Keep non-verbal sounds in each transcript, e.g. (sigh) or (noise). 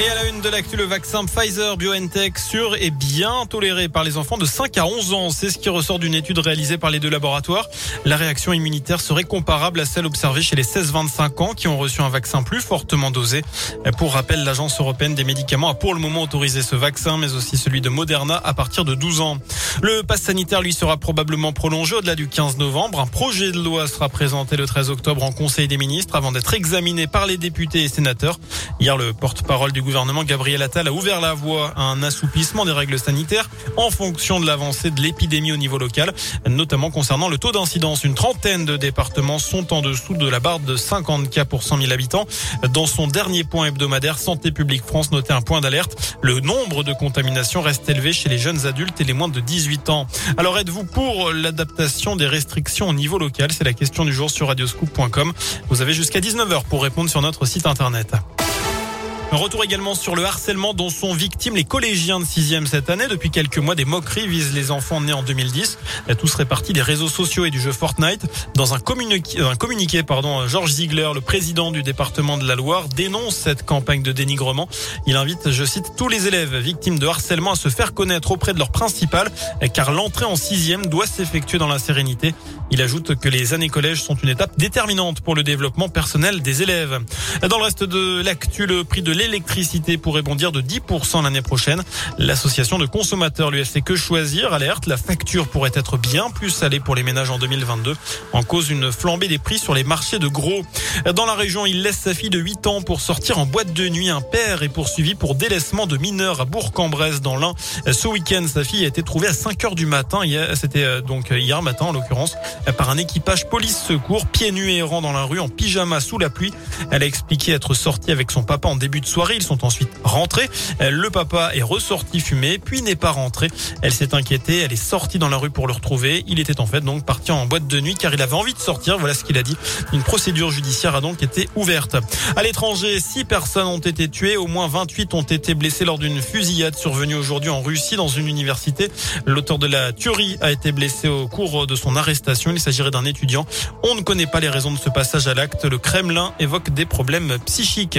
Et à la une de l'actu, le vaccin Pfizer BioNTech sûr et bien toléré par les enfants de 5 à 11 ans. C'est ce qui ressort d'une étude réalisée par les deux laboratoires. La réaction immunitaire serait comparable à celle observée chez les 16-25 ans qui ont reçu un vaccin plus fortement dosé. Pour rappel, l'Agence européenne des médicaments a pour le moment autorisé ce vaccin, mais aussi celui de Moderna à partir de 12 ans. Le pass sanitaire, lui, sera probablement prolongé au-delà du 15 novembre. Un projet de loi sera présenté le 13 octobre en Conseil des ministres avant d'être examiné par les députés et sénateurs. Hier, le porte-parole du gouvernement Gabriel Attal a ouvert la voie à un assouplissement des règles sanitaires en fonction de l'avancée de l'épidémie au niveau local, notamment concernant le taux d'incidence. Une trentaine de départements sont en dessous de la barre de 50 cas pour 100 000 habitants. Dans son dernier point hebdomadaire, Santé publique France notait un point d'alerte. Le nombre de contaminations reste élevé chez les jeunes adultes et les moins de 18 ans. Alors êtes-vous pour l'adaptation des restrictions au niveau local? C'est la question du jour sur radioscoop.com. Vous avez jusqu'à 19h pour répondre sur notre site internet. Retour également sur le harcèlement dont sont victimes les collégiens de 6e cette année. Depuis quelques mois, des moqueries visent les enfants nés en 2010. Tous serait parti des réseaux sociaux et du jeu Fortnite. Dans un communiqué, un pardon, Georges Ziegler, le président du département de la Loire, dénonce cette campagne de dénigrement. Il invite, je cite, tous les élèves victimes de harcèlement à se faire connaître auprès de leur principal, car l'entrée en 6e doit s'effectuer dans la sérénité. Il ajoute que les années collège sont une étape déterminante pour le développement personnel des élèves. Dans le reste de l'actu, le prix de l'électricité pourrait bondir de 10% l'année prochaine. L'association de consommateurs l'UFC Que Choisir alerte, la facture pourrait être bien plus salée pour les ménages en 2022 en cause une flambée des prix sur les marchés de gros. Dans la région, il laisse sa fille de 8 ans pour sortir en boîte de nuit. Un père est poursuivi pour délaissement de mineurs à Bourg-en-Bresse dans l'Ain. Ce week-end, sa fille a été trouvée à 5 heures du matin. C'était euh, donc hier matin en l'occurrence par un équipage police secours pieds nus et errant dans la rue en pyjama sous la pluie. Elle a expliqué être sortie avec son papa en début de soirée. Ils sont ensuite rentrés. Le papa est ressorti fumé, puis n'est pas rentré. Elle s'est inquiétée. Elle est sortie dans la rue pour le retrouver. Il était en fait donc parti en boîte de nuit car il avait envie de sortir. Voilà ce qu'il a dit. Une procédure judiciaire a donc été ouverte. À l'étranger, six personnes ont été tuées. Au moins 28 ont été blessées lors d'une fusillade survenue aujourd'hui en Russie dans une université. L'auteur de la tuerie a été blessé au cours de son arrestation. Il s'agirait d'un étudiant. On ne connaît pas les raisons de ce passage à l'acte. Le Kremlin évoque des problèmes psychiques.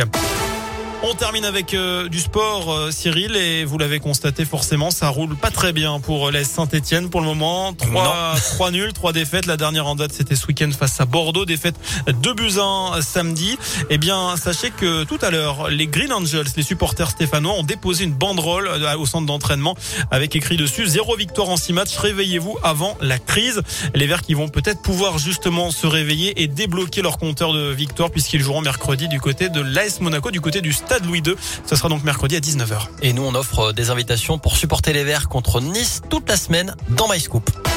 On termine avec euh, du sport, euh, Cyril, et vous l'avez constaté forcément, ça roule pas très bien pour les Saint-Etienne pour le moment. 3, 3 (laughs) nuls, 3 défaites. La dernière en date, c'était ce week-end face à Bordeaux. Défaite 2 buts 1 samedi. Eh bien, sachez que tout à l'heure, les Green Angels, les supporters stéphanois, ont déposé une banderole euh, au centre d'entraînement avec écrit dessus zéro victoire en 6 matchs. Réveillez-vous avant la crise. Les Verts qui vont peut-être pouvoir justement se réveiller et débloquer leur compteur de victoire puisqu'ils joueront mercredi du côté de l'AS Monaco, du côté du Stade Louis II. Ce sera donc mercredi à 19h. Et nous, on offre des invitations pour supporter les Verts contre Nice toute la semaine dans MyScoop.